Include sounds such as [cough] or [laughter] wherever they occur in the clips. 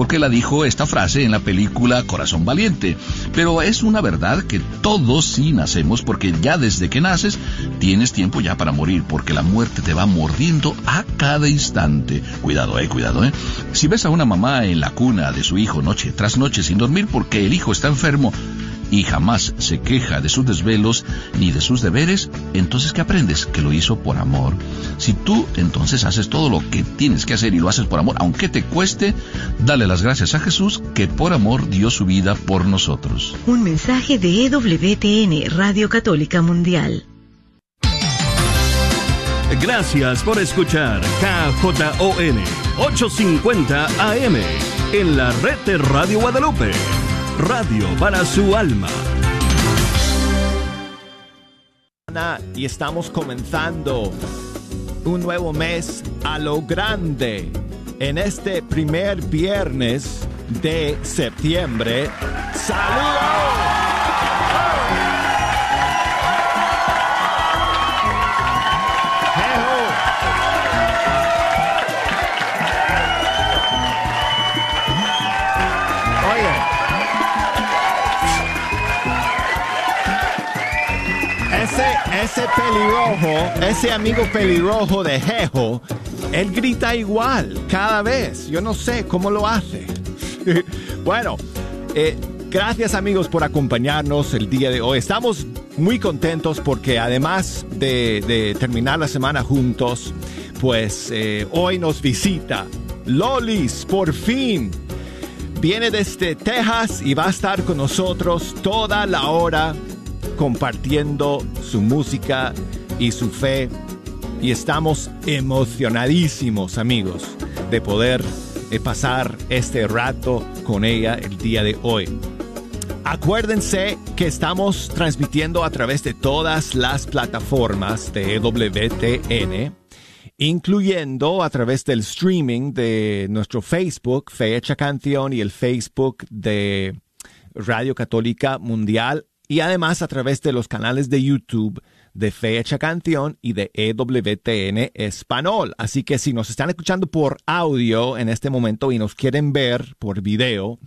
porque la dijo esta frase en la película Corazón Valiente. Pero es una verdad que todos sí nacemos porque ya desde que naces tienes tiempo ya para morir, porque la muerte te va mordiendo a cada instante. Cuidado, eh, cuidado, eh. Si ves a una mamá en la cuna de su hijo noche tras noche sin dormir porque el hijo está enfermo, y jamás se queja de sus desvelos ni de sus deberes, entonces ¿qué aprendes? Que lo hizo por amor. Si tú entonces haces todo lo que tienes que hacer y lo haces por amor, aunque te cueste, dale las gracias a Jesús que por amor dio su vida por nosotros. Un mensaje de EWTN, Radio Católica Mundial. Gracias por escuchar KJON 850 AM en la red de Radio Guadalupe radio para su alma. Y estamos comenzando un nuevo mes a lo grande. En este primer viernes de septiembre. ¡Saludos! Pelirrojo, ese amigo pelirrojo de Jejo, él grita igual cada vez. Yo no sé cómo lo hace. [laughs] bueno, eh, gracias amigos por acompañarnos el día de hoy. Estamos muy contentos porque además de, terminar la semana juntos, pues eh, hoy nos visita Lolis, por fin. Viene desde Texas y va a estar con nosotros toda la hora compartiendo su música y su fe y estamos emocionadísimos amigos de poder eh, pasar este rato con ella el día de hoy. Acuérdense que estamos transmitiendo a través de todas las plataformas de WTN, incluyendo a través del streaming de nuestro Facebook, Fecha Canción, y el Facebook de Radio Católica Mundial y además a través de los canales de YouTube de Fecha Canción y de EWTN Español. Así que si nos están escuchando por audio en este momento y nos quieren ver por video,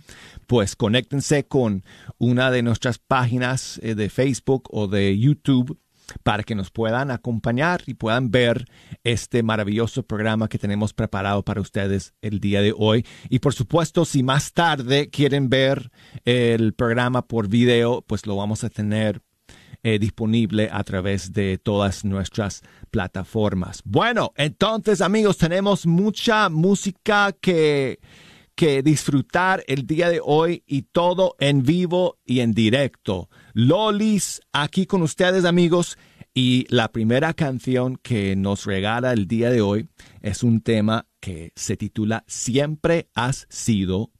pues conéctense con una de nuestras páginas eh, de Facebook o de YouTube para que nos puedan acompañar y puedan ver este maravilloso programa que tenemos preparado para ustedes el día de hoy. Y por supuesto, si más tarde quieren ver el programa por video, pues lo vamos a tener eh, disponible a través de todas nuestras plataformas. Bueno, entonces amigos, tenemos mucha música que que disfrutar el día de hoy y todo en vivo y en directo. Lolis aquí con ustedes amigos. Y la primera canción que nos regala el día de hoy es un tema que se titula Siempre has sido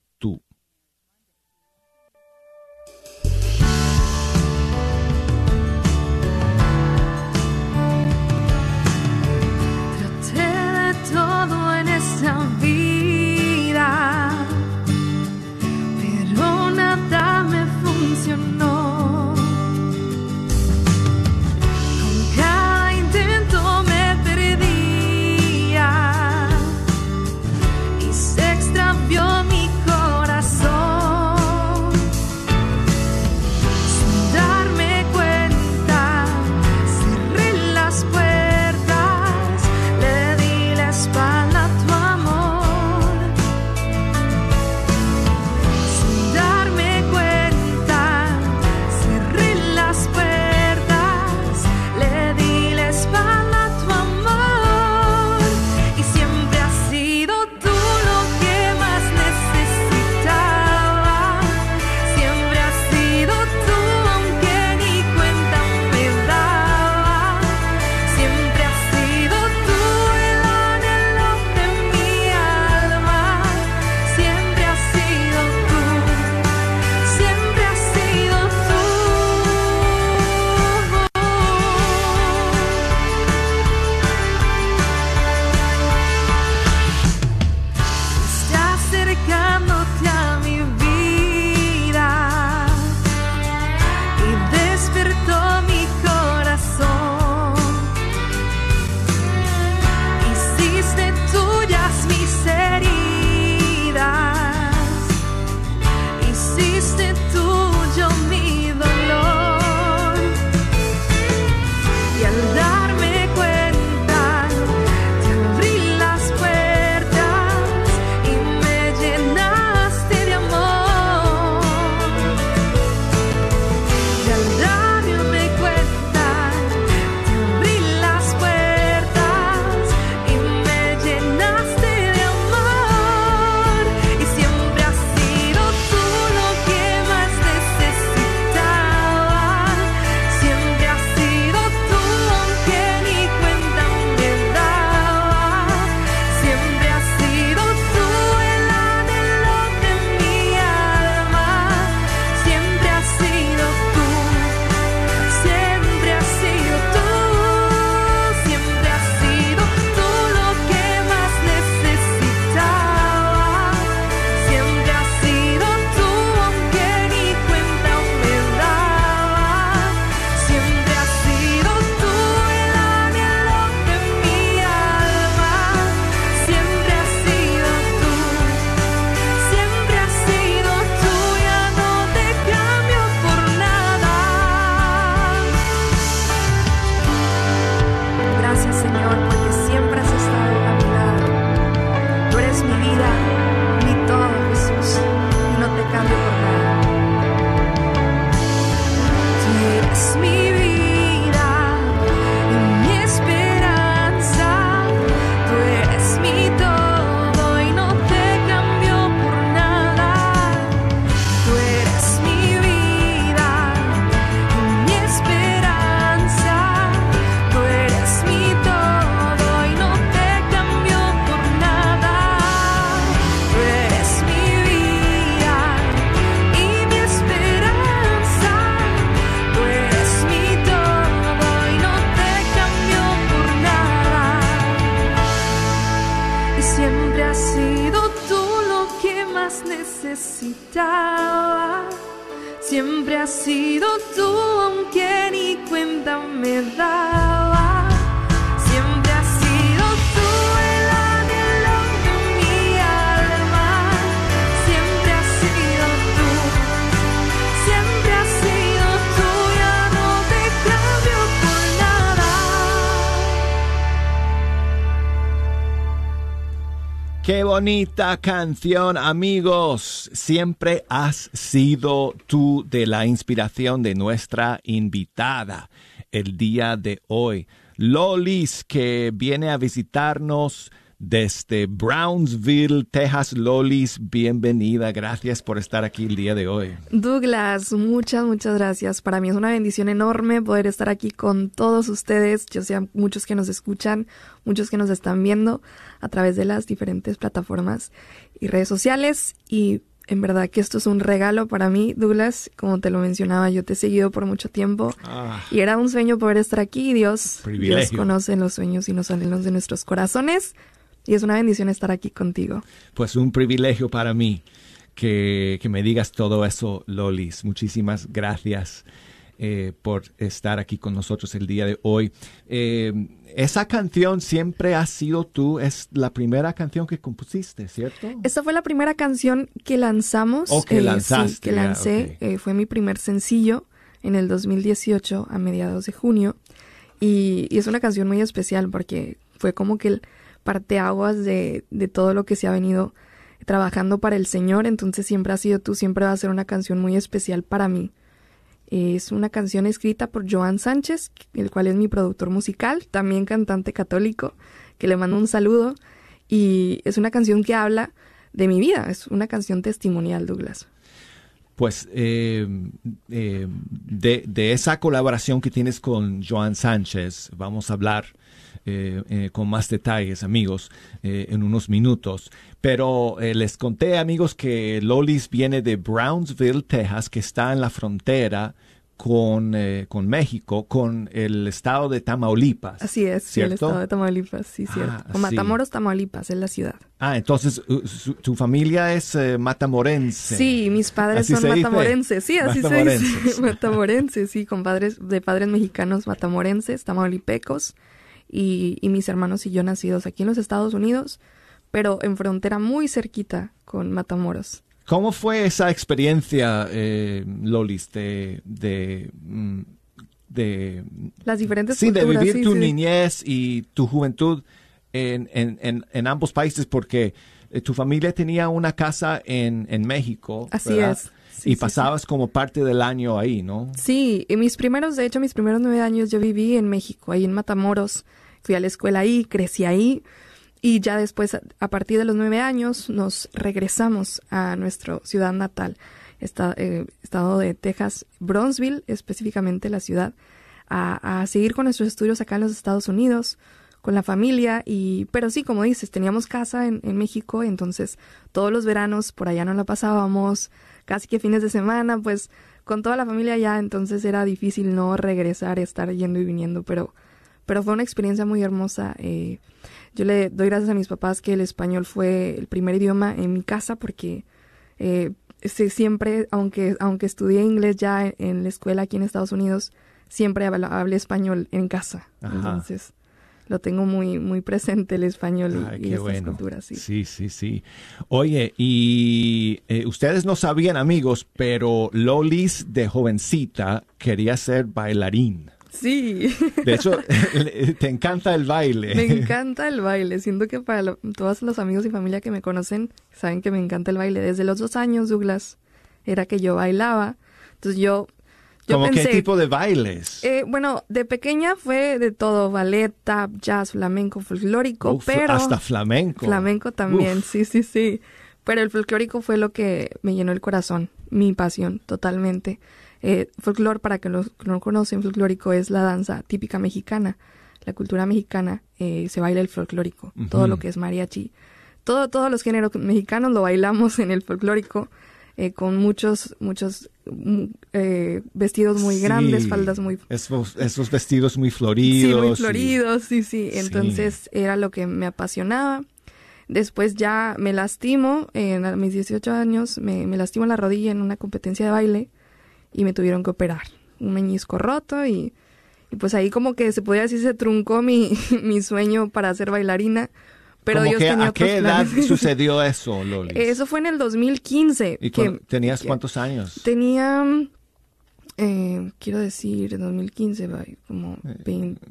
Qué bonita canción, amigos. Siempre has sido tú de la inspiración de nuestra invitada el día de hoy. Lolis, que viene a visitarnos desde Brownsville, Texas. Lolis, bienvenida. Gracias por estar aquí el día de hoy. Douglas, muchas, muchas gracias. Para mí es una bendición enorme poder estar aquí con todos ustedes. Yo sé muchos que nos escuchan, muchos que nos están viendo a través de las diferentes plataformas y redes sociales. Y en verdad que esto es un regalo para mí, Douglas. Como te lo mencionaba, yo te he seguido por mucho tiempo Ah. y era un sueño poder estar aquí. Dios, Dios conoce los sueños y los anhelos de nuestros corazones. Y es una bendición estar aquí contigo. Pues un privilegio para mí que, que me digas todo eso, Lolis. Muchísimas gracias eh, por estar aquí con nosotros el día de hoy. Eh, esa canción siempre ha sido tú, es la primera canción que compusiste, ¿cierto? Esta fue la primera canción que lanzamos. Oh, que eh, lanzaste, sí, que lancé. eh, fue mi primer sencillo en el 2018, a mediados de junio. Y, y es una canción muy especial porque fue como que el parteaguas de, de todo lo que se ha venido trabajando para el Señor. Entonces siempre ha sido tú, siempre va a ser una canción muy especial para mí. Es una canción escrita por Joan Sánchez, el cual es mi productor musical, también cantante católico, que le mando un saludo. Y es una canción que habla de mi vida, es una canción testimonial, Douglas. Pues eh, eh, de, de esa colaboración que tienes con Joan Sánchez, vamos a hablar con más detalles, amigos, eh, en unos minutos. Pero eh, les conté, amigos, que Lolis viene de Brownsville, Texas, que está en la frontera con, eh, con México, con el estado de Tamaulipas. Así es, sí, el ¿Cierto? estado de Tamaulipas, sí, cierto. Ah, o sí. Matamoros, Tamaulipas, es la ciudad. Ah, entonces uh, su- tu familia es eh, matamorense. Sí, mis padres Así son se dice. matamorenses, sí, así se Matamorenses. dice. [laughs] matamorenses, sí, con padres, de padres mexicanos matamorenses, tamaulipecos, y, y mis hermanos y yo nacidos aquí en los Estados Unidos, pero en frontera muy cerquita con Matamoros. ¿Cómo fue esa experiencia, eh, Lolis, de, de, mm, de, Las diferentes sí, de vivir sí, tu sí. niñez y tu juventud en, en, en, en ambos países? Porque eh, tu familia tenía una casa en, en México. Así ¿verdad? es. Sí, y sí, pasabas como parte del año ahí, ¿no? Sí, y mis primeros, de hecho, mis primeros nueve años yo viví en México, ahí en Matamoros. Fui a la escuela ahí, crecí ahí. Y ya después, a- partir de los nueve años, nos regresamos a nuestra ciudad natal, esta- eh, estado de Texas, Bronzeville, específicamente la ciudad, a, a seguir con nuestros estudios acá en los Estados Unidos, con la familia. y Pero sí, como dices, teníamos casa en, en México, entonces todos los veranos por allá nos la pasábamos, casi que fines de semana, pues con toda la familia allá, entonces era difícil no regresar, estar yendo y viniendo, pero, pero fue una experiencia muy hermosa. eh, yo le doy gracias a mis papás que el español fue el primer idioma en mi casa porque eh, siempre, aunque, aunque estudié inglés ya en, en la escuela aquí en Estados Unidos, siempre hablé español en casa. Ajá. Entonces lo tengo muy, muy presente el español y, Ay, y estas bueno. culturas. Sí. sí, sí, sí. Oye, y eh, ustedes no sabían, amigos, pero Lolis de jovencita quería ser bailarín. Sí. De hecho, [laughs] te encanta el baile. Me encanta el baile. Siento que para lo- todos los amigos y familia que me conocen saben que me encanta el baile. Desde los dos años, Douglas, era que yo bailaba. Entonces yo, yo ¿Cómo pensé, qué tipo de bailes? eh, bueno, de pequeña fue de todo, ballet, tap, jazz, flamenco, folclórico, Uf, pero hasta flamenco. flamenco también, Uf. sí, sí, sí. Pero el folclórico fue lo que me llenó el corazón, mi pasión, totalmente. Eh, folclor, para que los que no conocen, folclórico es la danza típica mexicana. La cultura mexicana eh, se baila el folclórico, todo lo que es mariachi. Todo, todos los géneros mexicanos lo bailamos en el folclórico, eh, con muchos, muchos mm, eh, vestidos muy Sí, grandes, faldas muy Esos, esos vestidos muy floridos. Sí, muy floridos, sí, sí. Sí. Entonces era lo que me apasionaba. Después ya me lastimo, en a mis 18 años, me, me lastimo la rodilla en una competencia de baile y me tuvieron que operar. Un meñisco roto y, y pues ahí como que se podría decir se truncó mi, [laughs] mi sueño para ser bailarina. Pero ¿Cómo Dios que, tenía ¿A qué edad planes. sucedió [laughs] eso, Loli? Eso fue en el 2015. ¿Y que- tenías que- cuántos años? Tenía, eh, quiero decir, 2015, va, como Eh,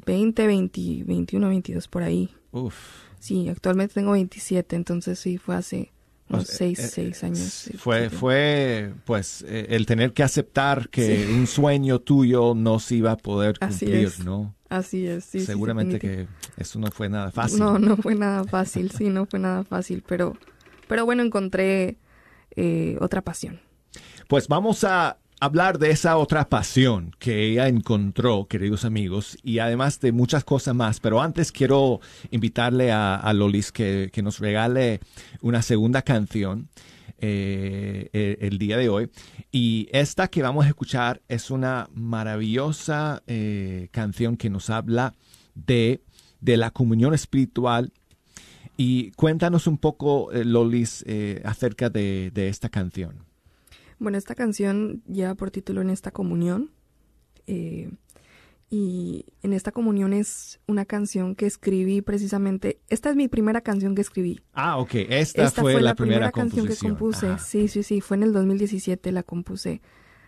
20, 20, 21, 22 por ahí. Uf. Sí, actualmente tengo 27, entonces sí, fue hace Unos sea, 6, eh, 6 años. sí, Fue, fue, pues, eh, el tener que aceptar que un sueño tuyo no se iba a poder Así cumplir, es. ¿no? Así es, sí. Seguramente que eso no fue nada fácil. No, no fue nada fácil, sí, no fue nada fácil, pero, pero bueno, encontré eh, otra pasión. Pues vamos a hablar de esa otra pasión que ella encontró, queridos amigos, y además de muchas cosas más. Pero antes quiero invitarle a, Lolis que, nos regale una segunda canción eh, eh, el día de hoy. Y esta que vamos a escuchar es una maravillosa eh, canción que nos habla de, de la comunión espiritual. Y cuéntanos un poco, Lolis, acerca de, de esta canción. Bueno, esta canción lleva por título En esta comunión. eh, y en esta comunión es una canción que escribí precisamente. Esta es mi primera canción que escribí. Ah, ok. Esta, fue, la, primera, canción que compuse. Ajá. Sí, sí, sí. Fue en el 2017 la compuse.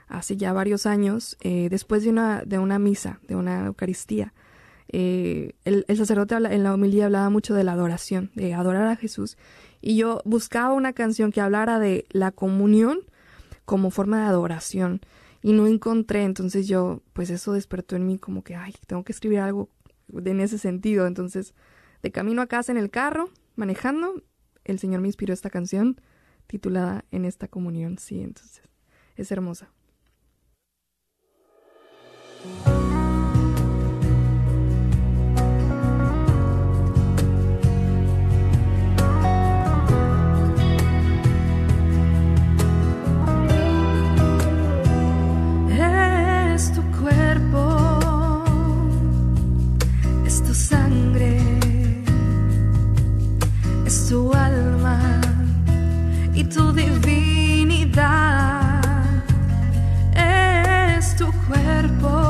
Hace ya varios años, eh, después de una, de una misa, de una Eucaristía. Eh, el, el sacerdote habla- en la homilía hablaba mucho de la adoración, de adorar a Jesús. Y yo buscaba una canción que hablara de la comunión como forma de adoración. Y no encontré, entonces yo, pues eso despertó en mí como que, ay, tengo que escribir algo en ese sentido. Entonces, de camino a casa en el carro, manejando, el Señor me inspiró esta canción titulada En esta comunión. Sí, entonces, es hermosa. cuerpo.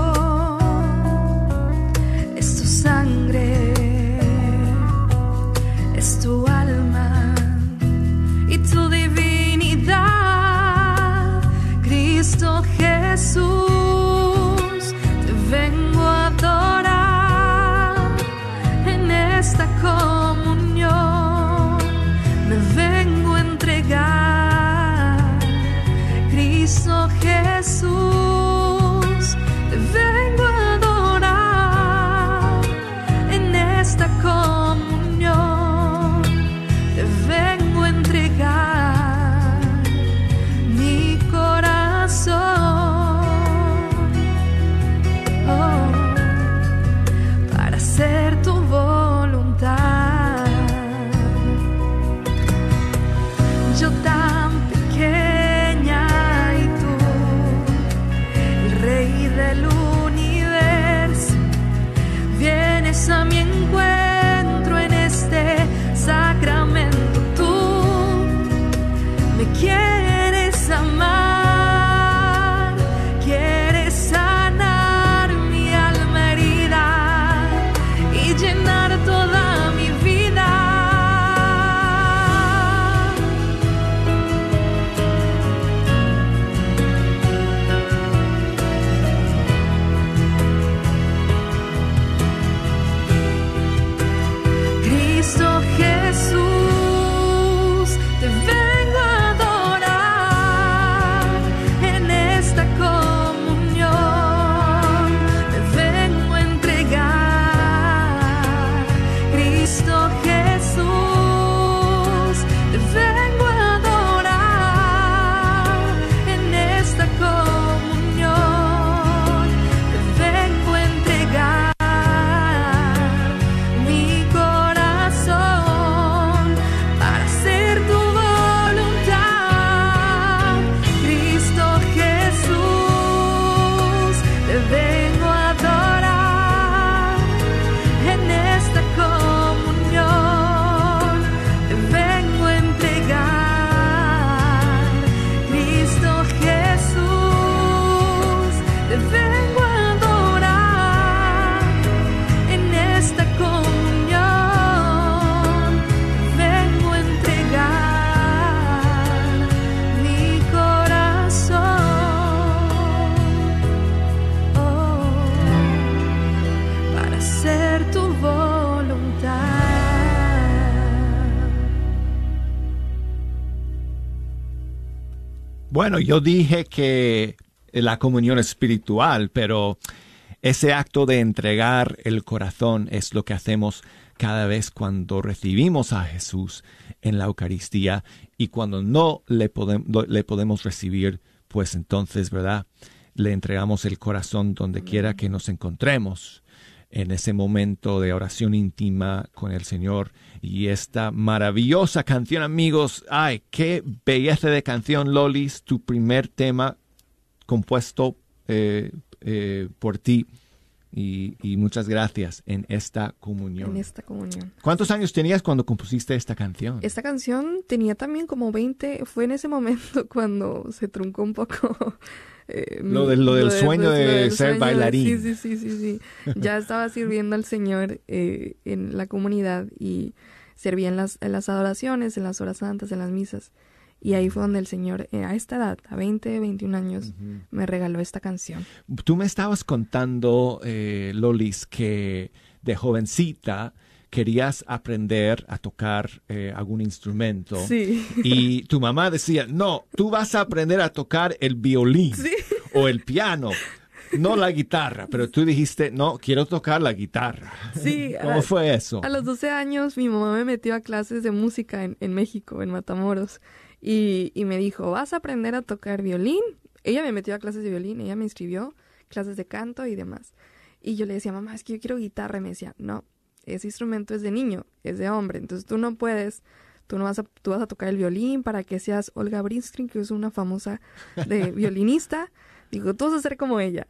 Yo dije que la comunión espiritual, pero ese acto de entregar el corazón es lo que hacemos cada vez cuando recibimos a Jesús en la Eucaristía y cuando no le, le podemos recibir, pues entonces, ¿verdad? Le entregamos el corazón donde quiera que nos encontremos en ese momento de oración íntima con el Señor. Y esta maravillosa canción, amigos, ay, qué belleza de canción, Lolis, tu primer tema compuesto eh, eh, por ti. Y, y, muchas gracias en esta comunión. En esta comunión. ¿Cuántos años tenías cuando compusiste esta canción? Esta canción tenía también como 20, fue en ese momento [laughs] cuando se truncó un poco eh, lo, de, lo, del sueño de, ser bailarín. Sí, sí, sí, sí, sí. Ya estaba sirviendo al Señor eh, en la comunidad y servía en las, en las adoraciones, en las horas santas, en las misas. Y ahí fue donde el Señor, eh, a esta edad, a 20, 21 años, me regaló esta canción. Tú me estabas contando, Lolis, que de jovencita querías aprender a tocar eh, algún instrumento. Sí. Y tu mamá decía, no, tú vas a aprender a tocar el violín o el piano. No la guitarra, pero tú dijiste, no, quiero tocar la guitarra. Sí. ¿Cómo fue eso? A los 12 años mi mamá me metió a clases de música en, en México, en Matamoros, y, y me dijo, vas a aprender a tocar violín. Ella me metió a clases de violín, ella me inscribió, clases de canto y demás. Y yo le decía, mamá, es que yo quiero guitarra. Y me decía, no, ese instrumento es de niño, es de hombre, entonces tú no puedes, tú no vas a, tú vas a tocar el violín para que seas Olga Brinskin, que es una famosa de [laughs] violinista, digo, tú vas a ser como ella.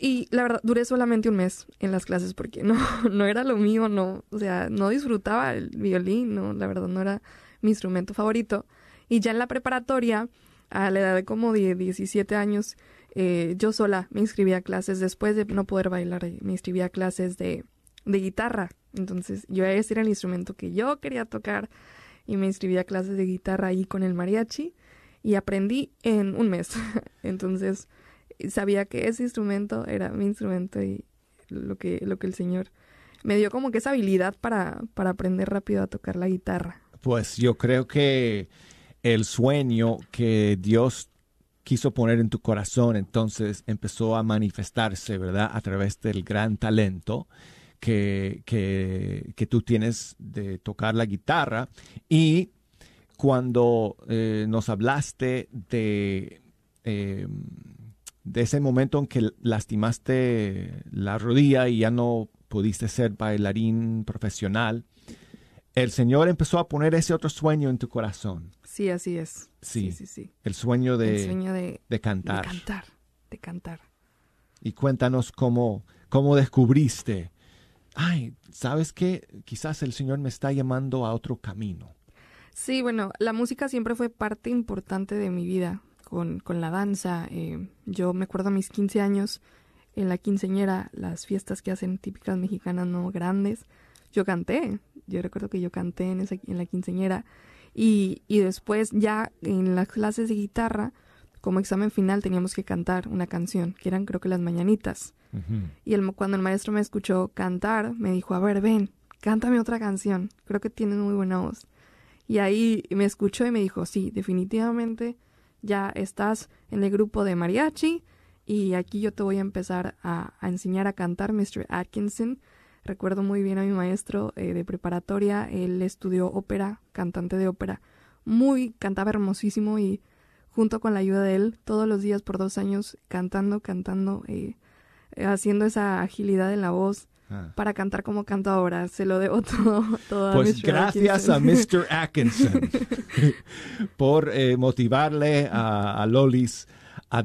Y la verdad, duré solamente un mes en las clases porque no, [laughs] no era lo mío, no, o sea, no disfrutaba el violín, no, la verdad no era mi instrumento favorito. Y ya en la preparatoria, a la edad de como de 17 años, eh, yo sola me inscribí a clases, después de no poder bailar, me inscribí a clases de, de guitarra. Entonces yo ese era el instrumento que yo quería tocar y me inscribí a clases de guitarra ahí con el mariachi y aprendí en un mes. [laughs] Entonces sabía que ese instrumento era mi instrumento y lo que, lo que el Señor me dio como que esa habilidad para, para aprender rápido a tocar la guitarra. Pues yo creo que el sueño que Dios quiso poner en tu corazón entonces empezó a manifestarse, ¿verdad? A través del gran talento que, que, tú tienes de tocar la guitarra y cuando eh, nos hablaste de, em, de ese momento en que lastimaste la rodilla y ya no pudiste ser bailarín profesional, el Señor empezó a poner ese otro sueño en tu corazón. Sí, así es. Sí, sí, sí. El sueño de, sueño de, de cantar. De cantar, de cantar. Y cuéntanos cómo, cómo descubriste ay, ¿sabes qué? Quizás el Señor me está llamando a otro camino. Sí, bueno, la música siempre fue parte importante de mi vida con, con la danza. Eh, yo me acuerdo a mis 15 años en la quinceñera, las fiestas que hacen típicas mexicanas, no grandes. Yo canté, yo recuerdo que yo canté en, esa, en la quinceñera y, y después ya en las clases de guitarra, como examen final teníamos que cantar una canción, que eran creo que las mañanitas. Y el, cuando el maestro me escuchó cantar, me dijo, a ver, ven, cántame otra canción, creo que tienes muy buena voz. Y ahí me escuchó y me dijo, sí, definitivamente ya estás en el grupo de mariachi y aquí yo te voy a empezar a, enseñar a cantar, Mr. Atkinson. Recuerdo muy bien a mi maestro eh, de preparatoria, él estudió ópera, cantante de ópera, muy, cantaba hermosísimo y junto con la ayuda de él, todos los días por dos años, cantando, cantando, eh, haciendo esa agilidad en la voz ah. para cantar como canto ahora. Se lo debo [laughs] todo, a Pues gracias a Mr. Atkinson [laughs] por eh, motivarle a, Lolis a,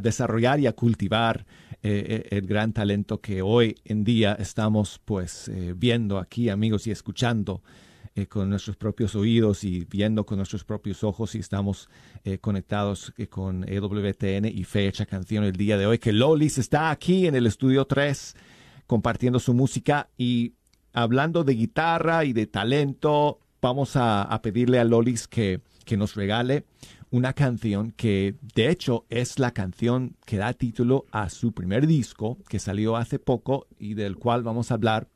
desarrollar y a cultivar eh, eh, el gran talento que hoy en día estamos pues viendo aquí, amigos, y escuchando eh, con nuestros propios oídos y viendo con nuestros propios ojos y estamos eh, conectados eh, con EWTN y Fecha Canción el día de hoy, que Lolis está aquí en el estudio 3 compartiendo su música y hablando de guitarra y de talento, vamos a, a pedirle a Lolis que, que nos regale una canción que de hecho es la canción que da título a su primer disco que salió hace poco y del cual vamos a hablar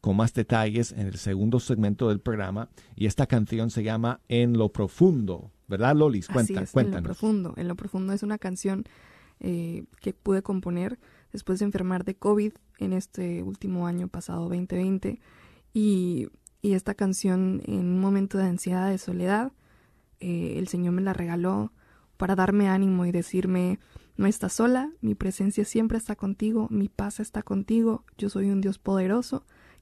con más detalles en el segundo segmento del programa y esta canción se llama En lo profundo ¿verdad, Lolis? Así Cuenta, es, en lo cuéntanos. profundo. En lo profundo es una canción eh, que pude componer después de enfermar de COVID en este último año pasado, 2020. Y, y esta canción, en un momento de ansiedad, de soledad, eh, el Señor me la regaló para darme ánimo y decirme, no estás sola, mi presencia siempre está contigo, mi paz está contigo, yo soy un Dios poderoso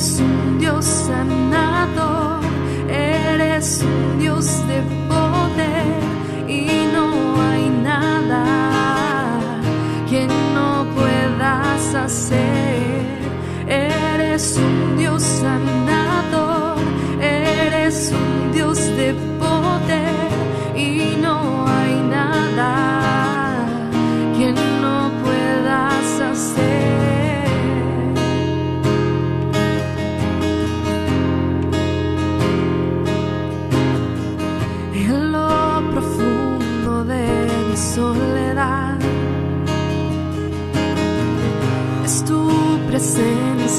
Eres un Dios sanador, eres un Dios de poder y no hay nada que no puedas hacer. Eres un Dios sanador,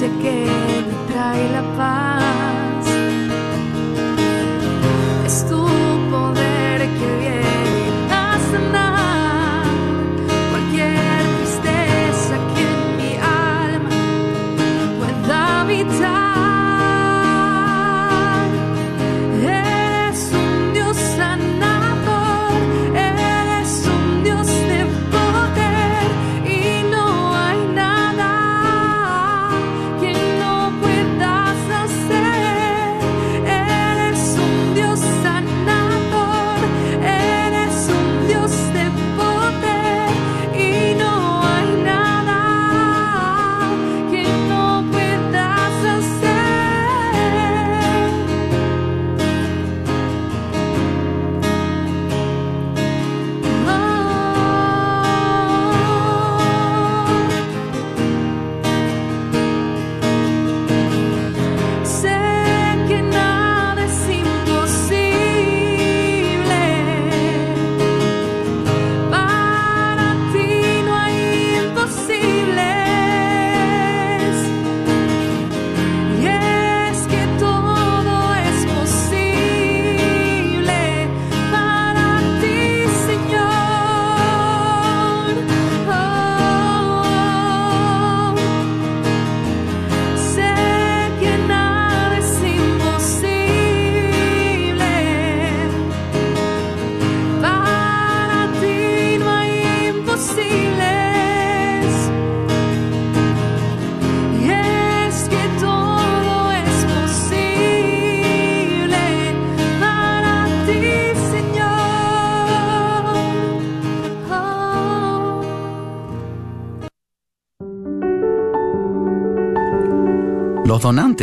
presencia que me trae la paz.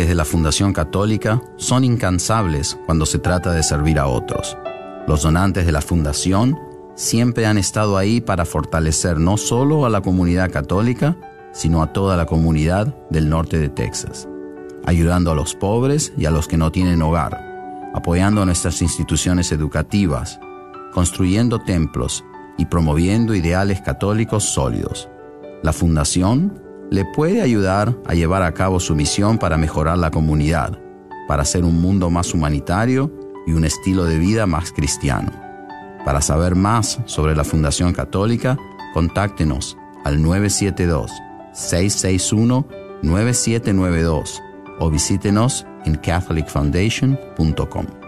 De la Fundación Católica son incansables cuando se trata de servir a otros. Los donantes de la Fundación siempre han estado ahí para fortalecer no solo a la comunidad católica, sino a toda la comunidad del norte de Texas, ayudando a los pobres y a los que no tienen hogar, apoyando nuestras instituciones educativas, construyendo templos y promoviendo ideales católicos sólidos. La Fundación le puede ayudar a llevar a cabo su misión para mejorar la comunidad, para hacer un mundo más humanitario y un estilo de vida más cristiano. Para saber más sobre la Fundación Católica, contáctenos al 972-661-9792 o visítenos en catholicfoundation.com.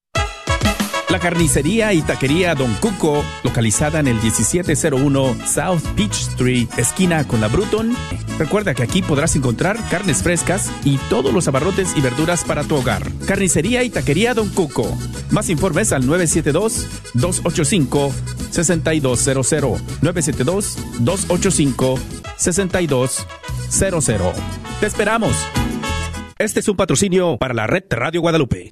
La carnicería y taquería Don Cuco, localizada en el 1701 South Peach Street, esquina con la Bruton. Recuerda que aquí podrás encontrar carnes frescas y todos los abarrotes y verduras para tu hogar. Carnicería y taquería Don Cuco. Más informes al 972-285-6200. 972-285-6200. Te esperamos. Este es un patrocinio para la red Radio Guadalupe.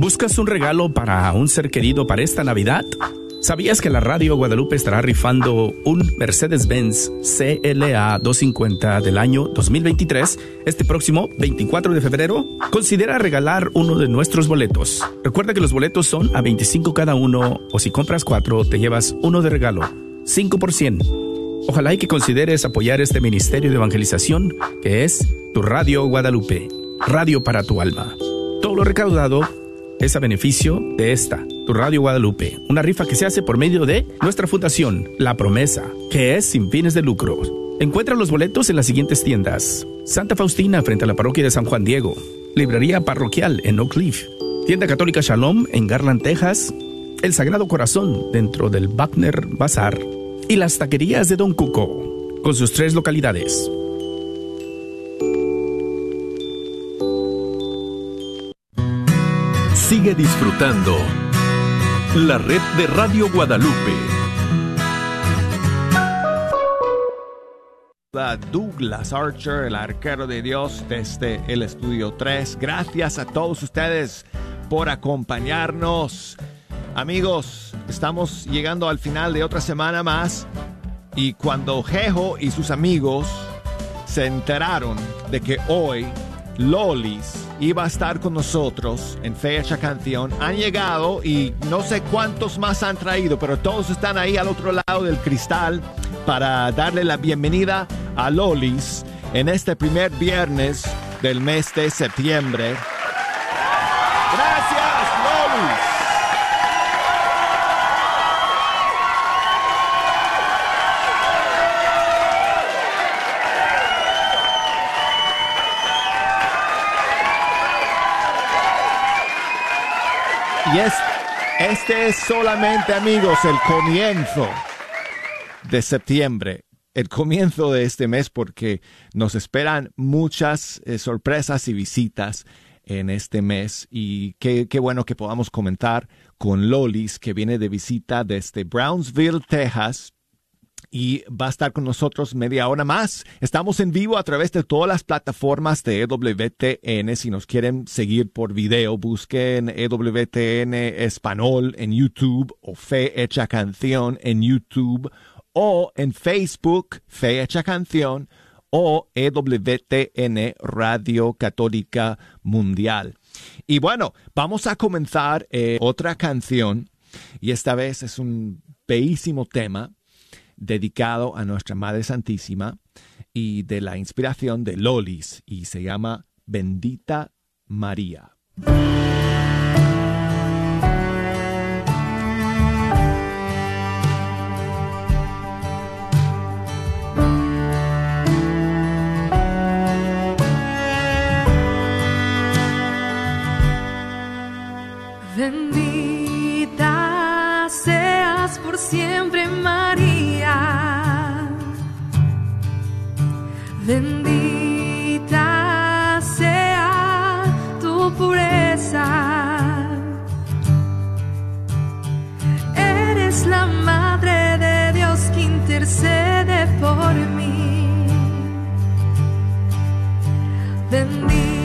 ¿Buscas un regalo para un ser querido para esta Navidad? ¿Sabías que la Radio Guadalupe estará rifando un Mercedes-Benz CLA 250 del año 2023 este próximo 24 de febrero? Considera regalar uno de nuestros boletos. Recuerda que los boletos son a 25 cada uno o si compras cuatro te llevas uno de regalo. 5 por 100. Ojalá y que consideres apoyar este ministerio de evangelización que es tu Radio Guadalupe, radio para tu alma. Todo lo recaudado es a beneficio de esta, tu Radio Guadalupe, una rifa que se hace por medio de nuestra fundación, La Promesa, que es sin fines de lucro. Encuentra los boletos en las siguientes tiendas. Santa Faustina frente a la parroquia de San Juan Diego, Librería Parroquial en Oak Cliff, Tienda Católica Shalom en Garland, Texas, El Sagrado Corazón dentro del Wagner Bazar y las taquerías de Don Cuco, con sus tres localidades. Disfrutando la red de Radio Guadalupe. Douglas Archer, el arquero de Dios desde el estudio 3. Gracias a todos ustedes por acompañarnos. Amigos, estamos llegando al final de otra semana más y cuando Jejo y sus amigos se enteraron de que hoy Lolis iba a estar con nosotros en Fecha Canción. Han llegado y no sé cuántos más han traído, pero todos están ahí al otro lado del cristal para darle la bienvenida a Lolis en este primer viernes del mes de septiembre. Y es, este es solamente, amigos, el comienzo de septiembre, el comienzo de este mes, porque nos esperan muchas eh, sorpresas y visitas en este mes. Y qué, qué bueno que podamos comentar con Lolis, que viene de visita desde Brownsville, Texas y va a estar con nosotros media hora más. Estamos en vivo a través de todas las plataformas de EWTN. Si nos quieren seguir por video, busquen EWTN Español en YouTube o Fe Hecha Canción en YouTube o en Facebook Fe Hecha Canción o EWTN Radio Católica Mundial. Y bueno, vamos a comenzar eh, otra canción y esta vez es un bellísimo tema dedicado a Nuestra Madre Santísima y de la inspiración de Lolis y se llama Bendita María. Bendita seas por siempre, María. Bendita sea tu pureza. Eres la madre de Dios que intercede por mí. Bendita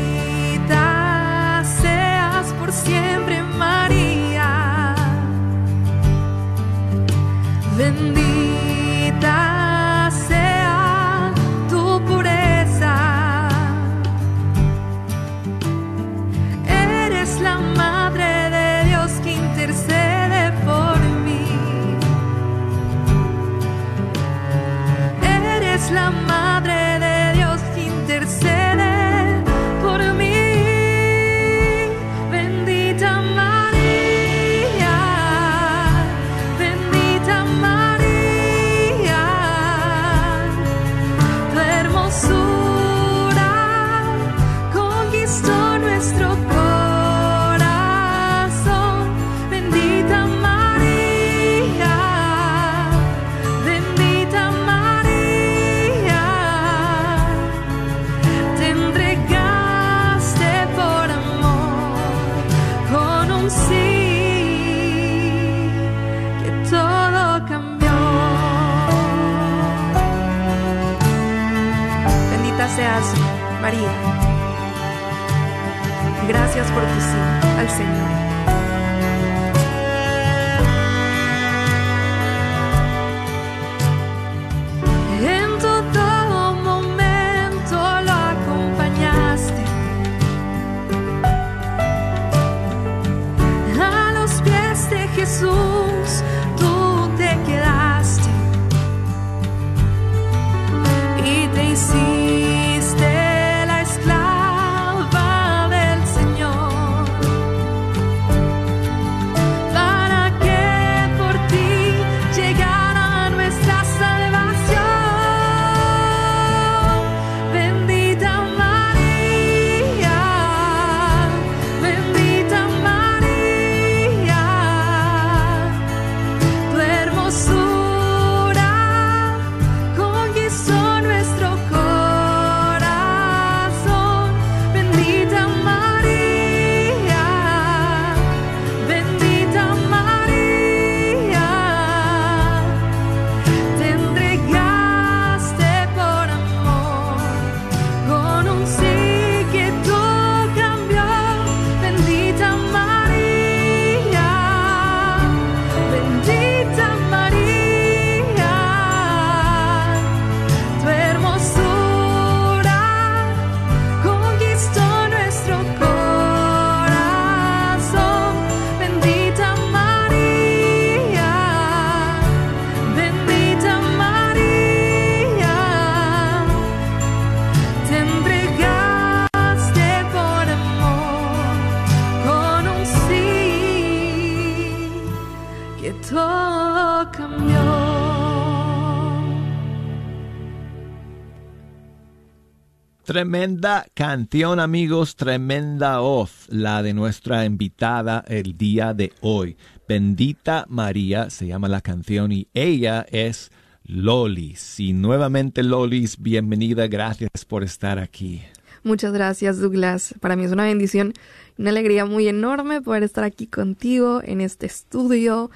Tremenda canción, amigos, tremenda voz, la de nuestra invitada el día de hoy. Bendita María se llama la canción y ella es Lolis. Y nuevamente, Lolis, bienvenida, gracias por estar aquí. Muchas gracias, Douglas. Para mí es una bendición una alegría muy enorme poder estar aquí contigo en este estudio,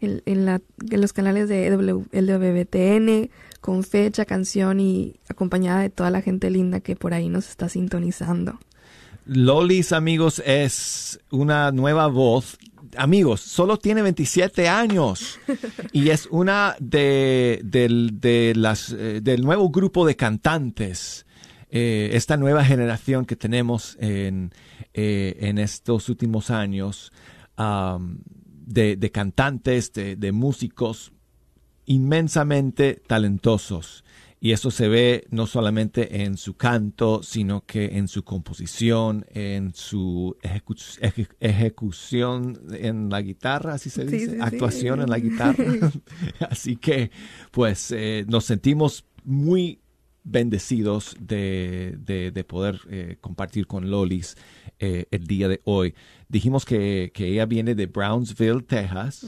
en, la- en los canales de LWTN, con fecha, canción y acompañada de toda la gente linda que por ahí nos está sintonizando. Lolis, amigos, es una nueva voz. Amigos, solo tiene 27 años y es una de, las, eh, del nuevo grupo de cantantes. eh, esta nueva generación que tenemos en, eh, en estos últimos años de, de cantantes, de, de músicos inmensamente talentosos. Y eso se ve no solamente en su canto, sino que en su composición, en su ejecu- eje- ejecución en la guitarra, así se dice, sí, sí. actuación en la guitarra. [laughs] así que, pues, eh, nos sentimos muy bendecidos de, de- de poder eh, compartir con Lolis eh, el día de hoy. Dijimos que, que ella viene de Brownsville, Texas.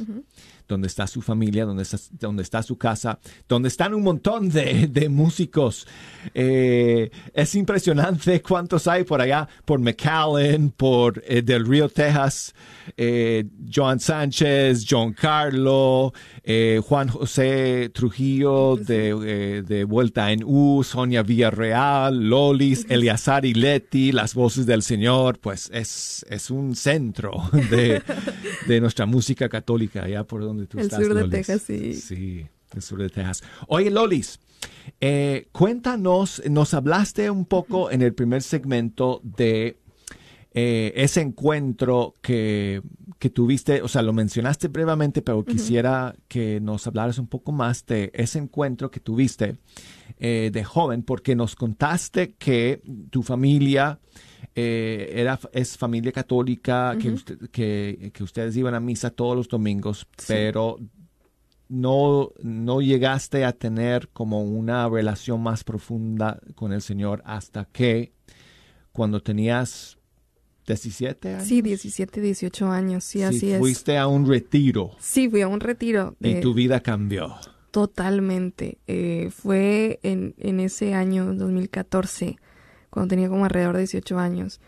Donde está su familia, donde está, donde está su casa, donde están un montón de, de músicos. Eh, es impresionante cuántos hay por allá, por McAllen, por eh, Del Río, Texas, eh, Joan Sánchez, John Carlo, Juan José Trujillo de, de Vuelta en U, Sonia Villarreal, Lolis, Eliazar y Leti, las voces del Señor, pues es, es un centro de, de nuestra música católica allá por donde tú el estás. sur de Lolis. Texas, sí. Sí, el sur de Texas. Oye, Lolis, eh, cuéntanos, nos hablaste un poco en el primer segmento de eh, ese encuentro que, que tuviste, o sea, lo mencionaste brevemente, pero quisiera que nos hablaras un poco más de ese encuentro que tuviste eh, de joven, porque nos contaste que tu familia eh, era, es familia católica, que, usted- que, que ustedes iban a misa todos los domingos, pero no, no llegaste a tener como una relación más profunda con el Señor hasta que cuando tenías 17 años. Sí, 17, 18 años, sí, Sí, así es. fuiste a un retiro Sí, fui a un retiro. y tu vida cambió. Totalmente. Eh, fue en, en ese año 2014, cuando tenía como alrededor de 18 años,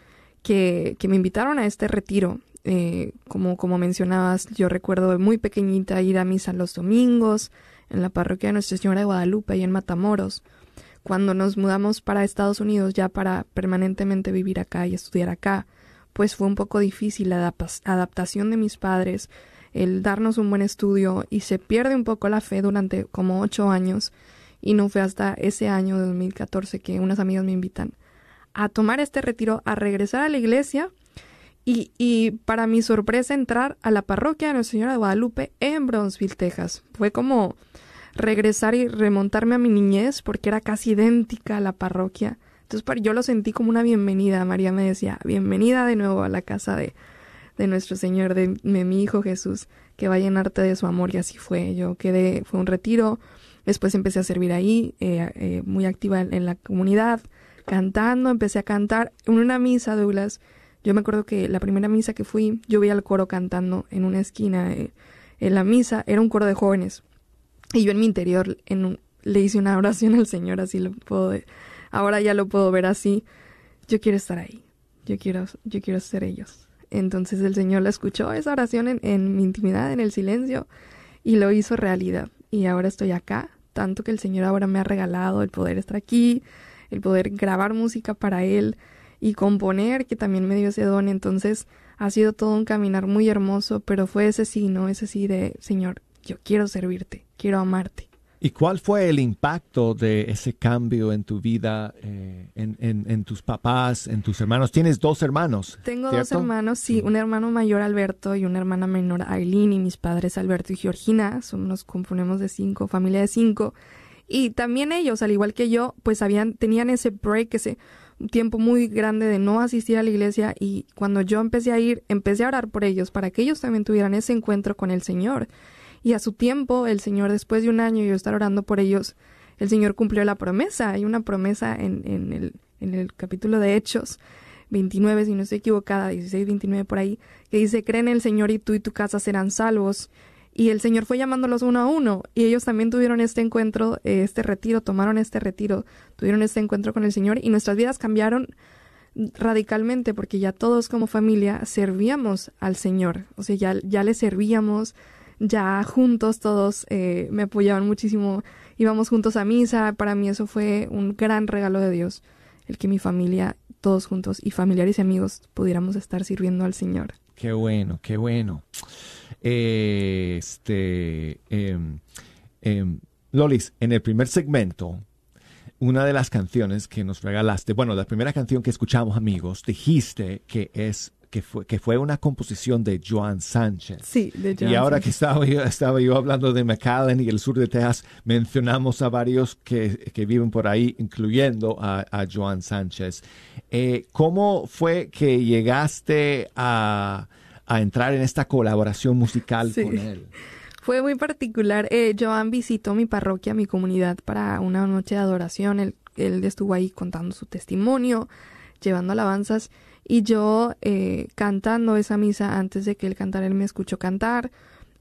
que, que me invitaron a este retiro. Eh, como, como mencionabas, yo recuerdo muy pequeñita ir a misa los domingos en la parroquia de Nuestra Señora de Guadalupe, ahí en Matamoros. Cuando nos mudamos para Estados Unidos, ya para permanentemente vivir acá y estudiar acá, pues fue un poco difícil la adap- adaptación de mis padres, el darnos un buen estudio y se pierde un poco la fe durante como ocho años y no fue hasta ese año de 2014 que unas amigas me invitan a tomar este retiro, a regresar a la iglesia y, y para mi sorpresa entrar a la parroquia de Nuestra Señora de Guadalupe en Brownsville, Texas. Fue como regresar y remontarme a mi niñez porque era casi idéntica a la parroquia. Entonces yo lo sentí como una bienvenida. María me decía, bienvenida de nuevo a la casa de, de nuestro Señor, de, mi Hijo Jesús, que va a llenarte de su amor. Y así fue. Yo quedé, fue un retiro. Después empecé a servir ahí, eh, eh, muy activa en la comunidad, cantando, empecé a cantar. En una misa, Douglas, yo me acuerdo que la primera misa que fui, yo vi al coro cantando en una esquina. eh, en la misa era un coro de jóvenes. Y yo en mi interior le hice una oración al Señor, así lo puedo, de- ahora ya lo puedo ver así. Yo quiero estar ahí. Yo quiero, yo quiero ser ellos. Entonces el Señor la escuchó esa oración en, en mi intimidad, en el silencio, y lo hizo realidad. Y ahora estoy acá, tanto que el Señor ahora me ha regalado el poder estar aquí, el poder grabar música para Él y componer, que también me dio ese don. Entonces ha sido todo un caminar muy hermoso, pero fue ese sí, ¿no? Ese sí de, Señor, yo quiero servirte, quiero amarte. ¿Y cuál fue el impacto de ese cambio en tu vida, eh, en, en- en tus papás, en tus hermanos? Tienes dos hermanos. Tengo dos hermanos, sí, un hermano mayor Alberto y una hermana menor Aileen y mis padres Alberto y Georgina, somos, nos componemos de cinco, familia de cinco. Y también ellos, al igual que yo, pues habían, tenían ese break, ese tiempo muy grande de no asistir a la iglesia y cuando yo empecé a ir, empecé a orar por ellos para que ellos también tuvieran ese encuentro con el Señor. Y a su tiempo, el Señor, después de un año yo estar orando por ellos, el Señor cumplió la promesa. Hay una promesa en, en, el, en el capítulo de Hechos 29, si no estoy equivocada, 16, 29 por ahí, que dice, cree en el Señor y tú y tu casa serán salvos. Y el Señor fue llamándolos uno a uno y ellos también tuvieron este encuentro, este retiro, tomaron este retiro, tuvieron este encuentro con el Señor y nuestras vidas cambiaron radicalmente porque ya todos como familia servíamos al Señor, o sea, ya, ya le servíamos, ya juntos todos eh, me apoyaban muchísimo, íbamos juntos a misa, para mí eso fue un gran regalo de Dios, el que mi familia, todos juntos y familiares y amigos pudiéramos estar sirviendo al Señor. Qué bueno, qué bueno. Este, em, em, Lolis, en el primer segmento, una de las canciones que nos regalaste, bueno, la primera canción que escuchamos, amigos, dijiste que es que fue, que fue una composición de Joan Sánchez. Sí, de Y Joan ahora Sánchez. que estaba yo, estaba yo hablando de McAllen y el sur de Texas, mencionamos a varios que, que viven por ahí, incluyendo a, a Joan Sánchez. Eh, ¿Cómo fue que llegaste a, a entrar en esta colaboración musical Sí. con él? [laughs] Fue muy particular. Eh, Joan visitó mi parroquia, mi comunidad, para una noche de adoración. Él, él estuvo ahí contando su testimonio, llevando alabanzas. Y yo, eh, cantando esa misa, antes de que él cantara, él me escuchó cantar.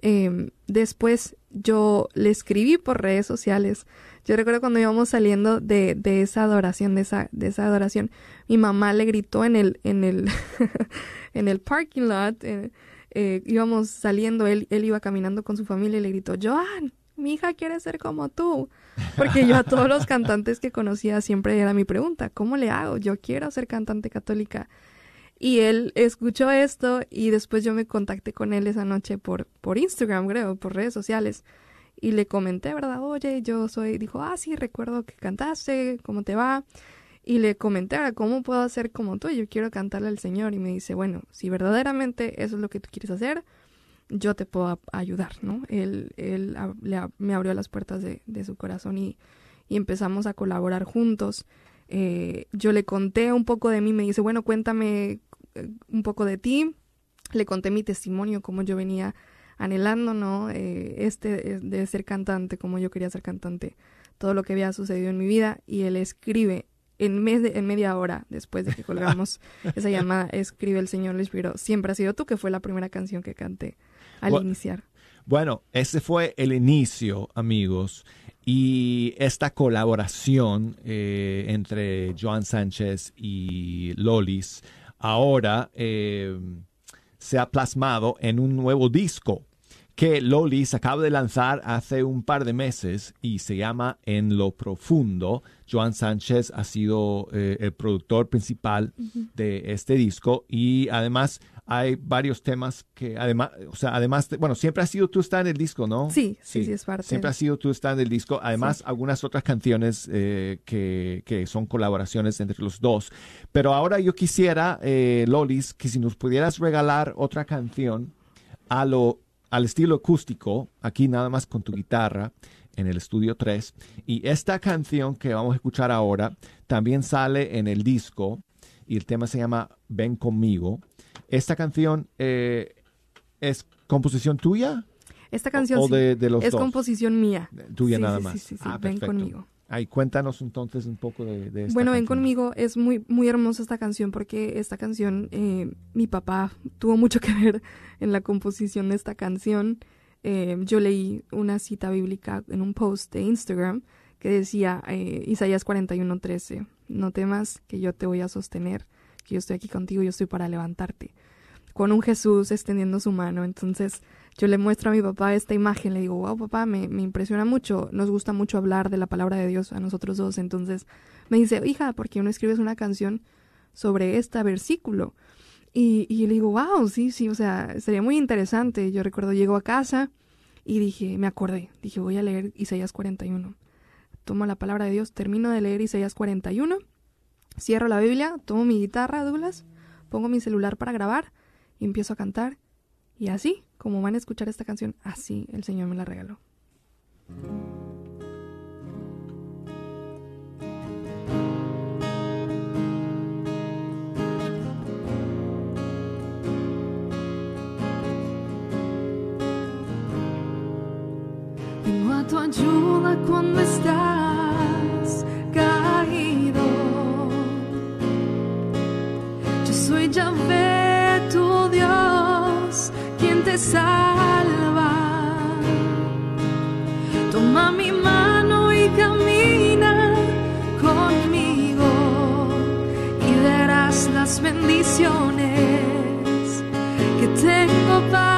Em, después yo le escribí por redes sociales. Yo recuerdo cuando íbamos saliendo de, de esa adoración, de esa, de esa adoración, mi mamá le gritó en el, en el, [laughs] en el parking lot, eh, eh, íbamos saliendo, él, él iba caminando con su familia y le gritó, Joan, mi hija quiere ser como tú. Porque yo a todos los [laughs] cantantes que conocía siempre era mi pregunta, ¿cómo le hago? Yo quiero ser cantante católica. Y él escuchó esto y después yo me contacté con él esa noche por, por Instagram, creo, por redes sociales. Y le comenté, ¿verdad? Oye, yo soy, dijo, ah, sí, recuerdo que cantaste, ¿cómo te va? Y le comenté, ¿cómo puedo hacer como tú? Yo quiero cantarle al Señor. Y me dice, bueno, si verdaderamente eso es lo que tú quieres hacer, yo te puedo ayudar, ¿no? Él, él me abrió las puertas de, de su corazón y, y, empezamos a colaborar juntos. Eh, yo le conté un poco de mí, me dice, bueno, cuéntame un poco de ti. Le conté mi testimonio, cómo yo venía anhelando, ¿no? Eh, este de ser cantante, como yo quería ser cantante, todo lo que había sucedido en mi vida. Y él escribe en, mes de, en media hora después de que colgamos [laughs] esa llamada, escribe el Señor Luis Piro, siempre ha sido tú, que fue la primera canción que canté al iniciar. Bueno, ese fue el inicio, amigos. Y esta colaboración eh, entre Joan Sánchez y Lolis ahora eh, se ha plasmado en un nuevo disco que Lolis acaba de lanzar hace un par de meses y se llama En lo Profundo. Joan Sánchez ha sido eh, el productor principal de este disco y además hay varios temas que además, o sea, además, bueno, siempre ha sido tú está en el disco, ¿no? Sí, sí, sí, es parte. Siempre ha sido tú está en el disco. Además, algunas otras canciones eh, que, que, son colaboraciones entre los dos. Pero ahora yo quisiera, eh, Lolis, que si nos pudieras regalar otra canción a lo al estilo acústico, aquí nada más con tu guitarra en el estudio 3. Y esta canción que vamos a escuchar ahora también sale en el disco y el tema se llama Ven conmigo. Esta canción eh, es composición tuya. Esta canción es composición mía. Tuya nada más. Sí, ah, Ven conmigo. Ay, cuéntanos entonces un poco de, de esta Bueno, ven conmigo, es muy, muy hermosa esta canción porque esta canción, eh, mi papá tuvo mucho que ver en la composición de esta canción. Eh, yo leí una cita bíblica en un post de Instagram que decía eh, Isaías 41:13, no temas que yo te voy a sostener, que yo estoy aquí contigo, yo estoy para levantarte. Con un Jesús extendiendo su mano, entonces yo le muestro a mi papá esta imagen, le digo, wow, papá, me, me, impresiona mucho, nos gusta mucho hablar de la palabra de Dios a nosotros dos. Entonces me dice, hija, ¿por qué no escribes una canción sobre este versículo? Y, y le digo, wow, sí, sí, o sea, sería muy interesante. Yo recuerdo, llego a casa y dije, me acordé, dije, voy a leer Isaías 41. Tomo la palabra de Dios, termino de leer Isaías 41, cierro la Biblia, tomo mi guitarra, Douglas, pongo mi celular para grabar y empiezo a cantar. Y así, como van a escuchar esta canción, así el Señor me la regaló. Vengo a tu ayuda cuando estás soy Yahvé, tu Dios te salva. Toma mi mano y camina conmigo y verás las bendiciones que tengo para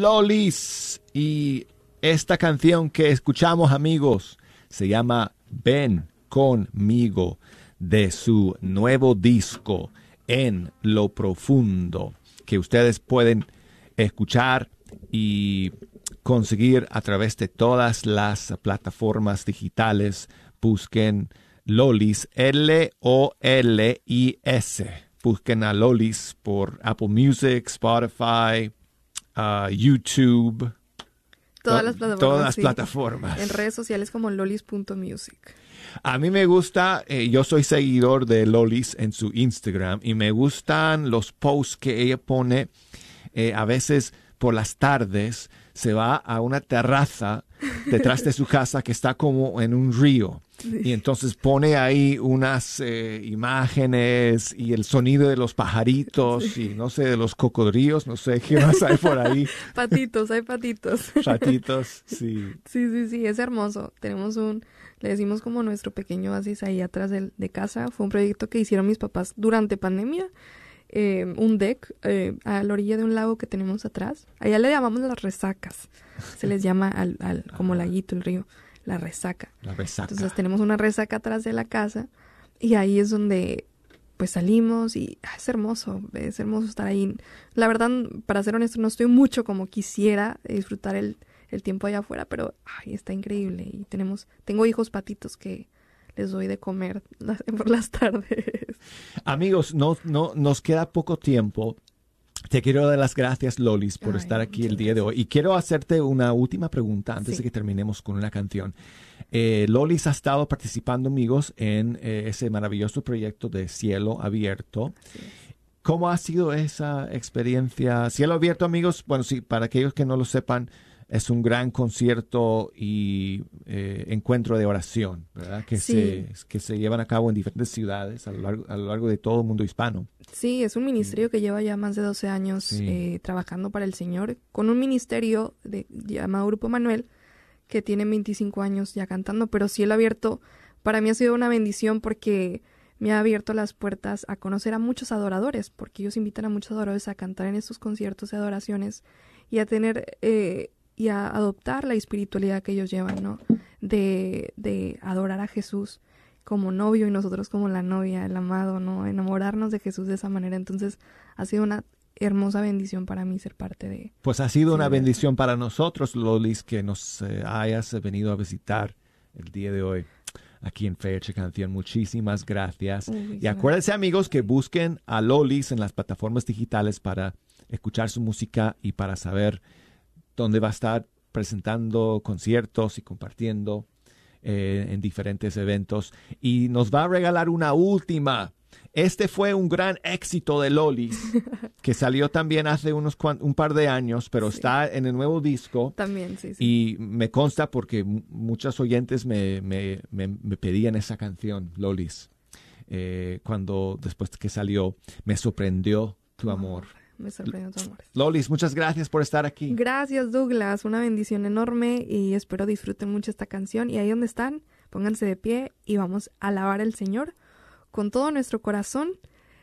Lolis y esta canción que escuchamos amigos se llama Ven conmigo de su nuevo disco En lo profundo que ustedes pueden escuchar y conseguir a través de todas las plataformas digitales. Busquen Lolis, L-O-L-I-S. Busquen a Lolis por Apple Music, Spotify, ah, YouTube. Todas To- las plataformas. Todas las sí. plataformas. En redes sociales como lolis.music. A mí me gusta, eh, yo soy seguidor de Lolis en su Instagram y me gustan los posts que ella pone eh, a veces por las tardes. Se va a una terraza detrás de su [laughs] casa que está como en un río. Y entonces pone ahí unas eh, imágenes y el sonido de los pajaritos y no sé, de los cocodrilos, no sé qué más hay por ahí. [laughs] Patitos, hay patitos. [laughs] Ratitos, sí. Sí, sí, sí, es hermoso. Tenemos un, le decimos como nuestro pequeño oasis ahí atrás del- de, casa. Fue un proyecto que hicieron mis papás durante pandemia. eh, un deck eh, a la orilla de un lago que tenemos atrás. Allá le llamamos las resacas. Se les llama al, al como laguito, el río, la resaca. La resaca. Entonces tenemos una resaca atrás de la casa y ahí es donde pues salimos y ah, es hermoso, es hermoso estar ahí. La verdad, para ser honesto, no estoy mucho como quisiera disfrutar el, el tiempo allá afuera, pero ay, está increíble y tenemos, tengo hijos patitos que les doy de comer las- [laughs] por las tardes. Amigos, no, no, nos queda poco tiempo. Te quiero dar las gracias, Lolis, por Ay, estar aquí el día de hoy. Y quiero hacerte una última pregunta antes Sí. de que terminemos con una canción. Eh, Lolis ha estado participando, amigos, en eh, ese maravilloso proyecto de Cielo Abierto. ¿Cómo ha sido esa experiencia? Cielo Abierto, amigos, bueno, sí, para aquellos que no lo sepan, es un gran concierto y eh, encuentro de oración, ¿verdad? Que, Sí. se, que se llevan a cabo en diferentes ciudades a lo largo, a lo largo de todo el mundo hispano. Sí, es un ministerio que lleva ya más de 12 años Sí. eh, trabajando para el Señor, con un ministerio de, llamado Grupo Manuel, que tiene 25 años ya cantando, pero Cielo Abierto para mí ha sido una bendición porque me ha abierto las puertas a conocer a muchos adoradores, porque ellos invitan a muchos adoradores a cantar en estos conciertos de adoraciones y a tener eh, y a adoptar la espiritualidad que ellos llevan, ¿no? De, de adorar a Jesús como novio y nosotros como la novia, el amado, ¿no? Enamorarnos de Jesús de esa manera. Entonces ha sido una hermosa bendición para mí ser parte de... Pues ha sido una bendición para nosotros, Lolis, que nos eh, hayas venido a visitar el día de hoy aquí en Fecha Canción. Muchísimas gracias. Y acuérdense, amigos, que busquen a Lolis en las plataformas digitales para escuchar su música y para saber dónde va a estar presentando conciertos y compartiendo eh, en diferentes eventos. Y nos va a regalar una última. Este fue un gran éxito de Lolis, [laughs] que salió también hace unos un par de años, pero Sí. está en el nuevo disco. También, sí, sí. Y me consta porque mu- muchos oyentes me, me- me- me pedían esa canción, Lolis. Eh, cuando después que salió, me sorprendió tu amor. Me sorprendió tu amor. Lolis, muchas gracias por estar aquí. Gracias, Douglas. Una bendición enorme y espero disfruten mucho esta canción. Y ahí donde están, pónganse de pie y vamos a alabar al Señor con todo nuestro corazón,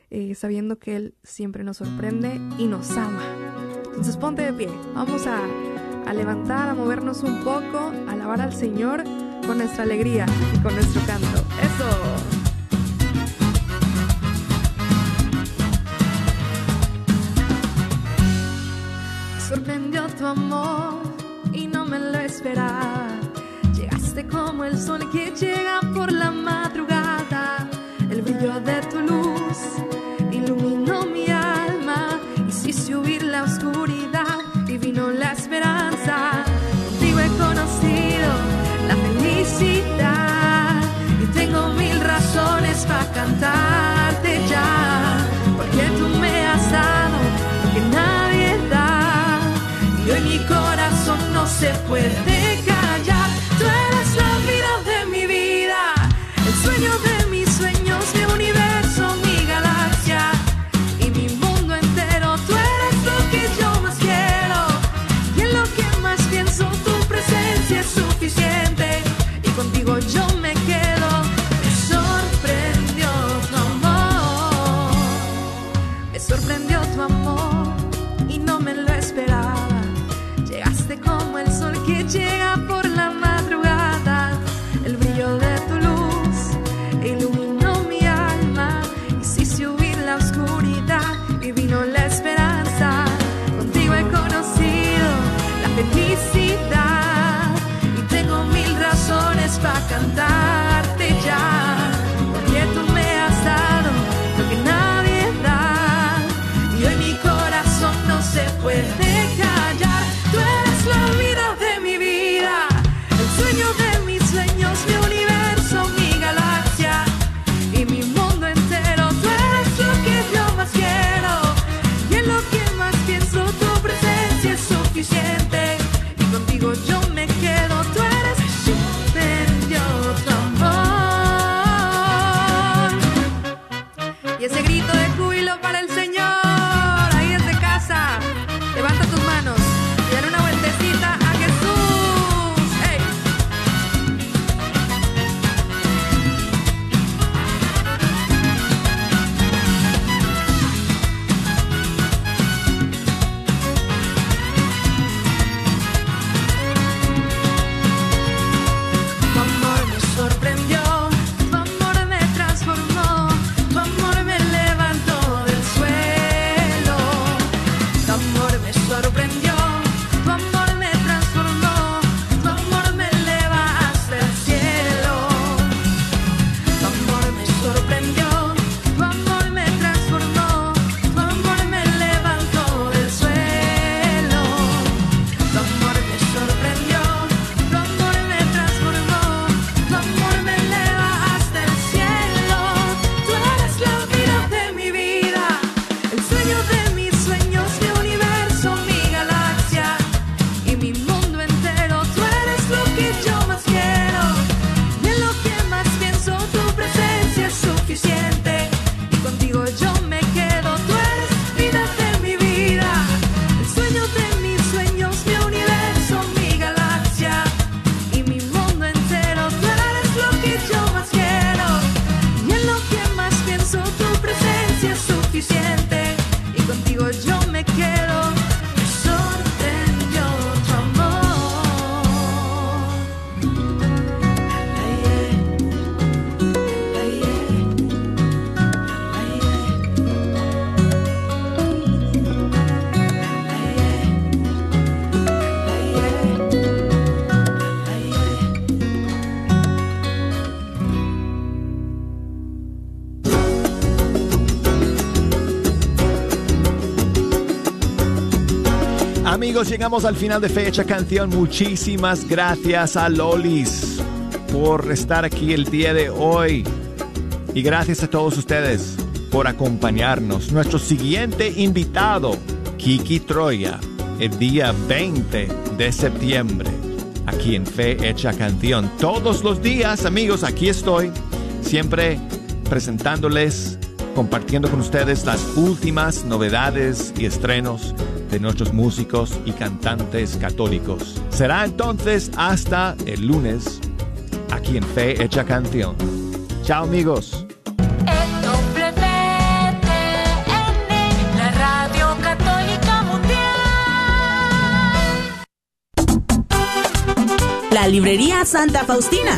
eh, sabiendo que Él siempre nos sorprende y nos ama. Entonces ponte de pie. Vamos a, a levantar, a movernos un poco, a alabar al Señor con nuestra alegría y con nuestro canto. ¡Eso! sorprendió tu amor y no me lo esperaba. Llegaste como el sol que llega por la madrugada. El brillo de tu luz iluminó mi alma. Hiciste huir la oscuridad y vino la esperanza. Contigo he conocido la felicidad y tengo mil razones para cantar. se puede. llegamos al final de Fecha Canción. Muchísimas gracias a Lolis por estar aquí el día de hoy. Y gracias a todos ustedes por acompañarnos. Nuestro siguiente invitado, Kiki Troya, el día 20 de septiembre, aquí en Fe Hecha Canción. Todos los días, amigos, aquí estoy, siempre presentándoles, compartiendo con ustedes las últimas novedades y estrenos de nuestros músicos y cantantes católicos. Será entonces hasta el lunes, aquí en Fe Hecha Canción. Chao amigos. La librería Santa Faustina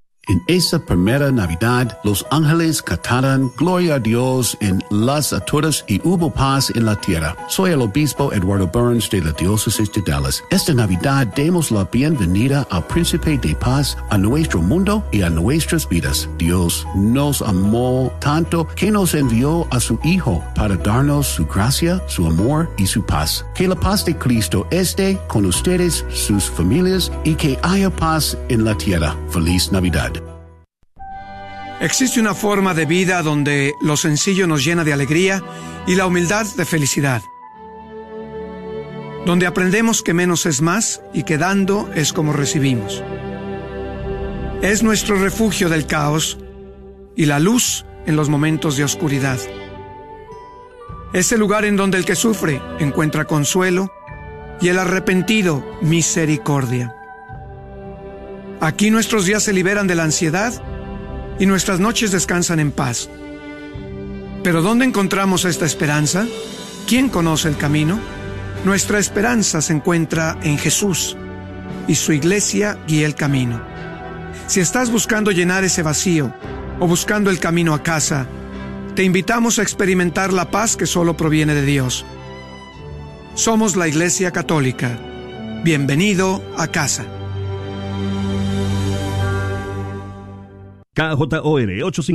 En esa primera Navidad, los ángeles cantaron Gloria a Dios en las alturas y hubo paz en la tierra. Soy el obispo Eduardo Burns de la diócesis de Dallas. Esta Navidad demos la bienvenida al príncipe de paz a nuestro mundo y a nuestras vidas. Dios nos amó tanto que nos envió a su Hijo para darnos su gracia, su amor y su paz. Que la paz de Cristo esté con ustedes, sus familias y que haya paz en la tierra. Feliz Navidad. Existe una forma de vida donde lo sencillo nos llena de alegría y la humildad de felicidad. Donde aprendemos que menos es más y que dando es como recibimos. Es nuestro refugio del caos y la luz en los momentos de oscuridad. Es el lugar en donde el que sufre encuentra consuelo y el arrepentido misericordia. Aquí nuestros días se liberan de la ansiedad y nuestras noches descansan en paz. Pero ¿dónde encontramos esta esperanza? ¿Quién conoce el camino? Nuestra esperanza se encuentra en Jesús y su iglesia guía el camino. Si estás buscando llenar ese vacío o buscando el camino a casa, te invitamos a experimentar la paz que solo proviene de Dios. Somos la Iglesia Católica. Bienvenido a casa. KJOR 850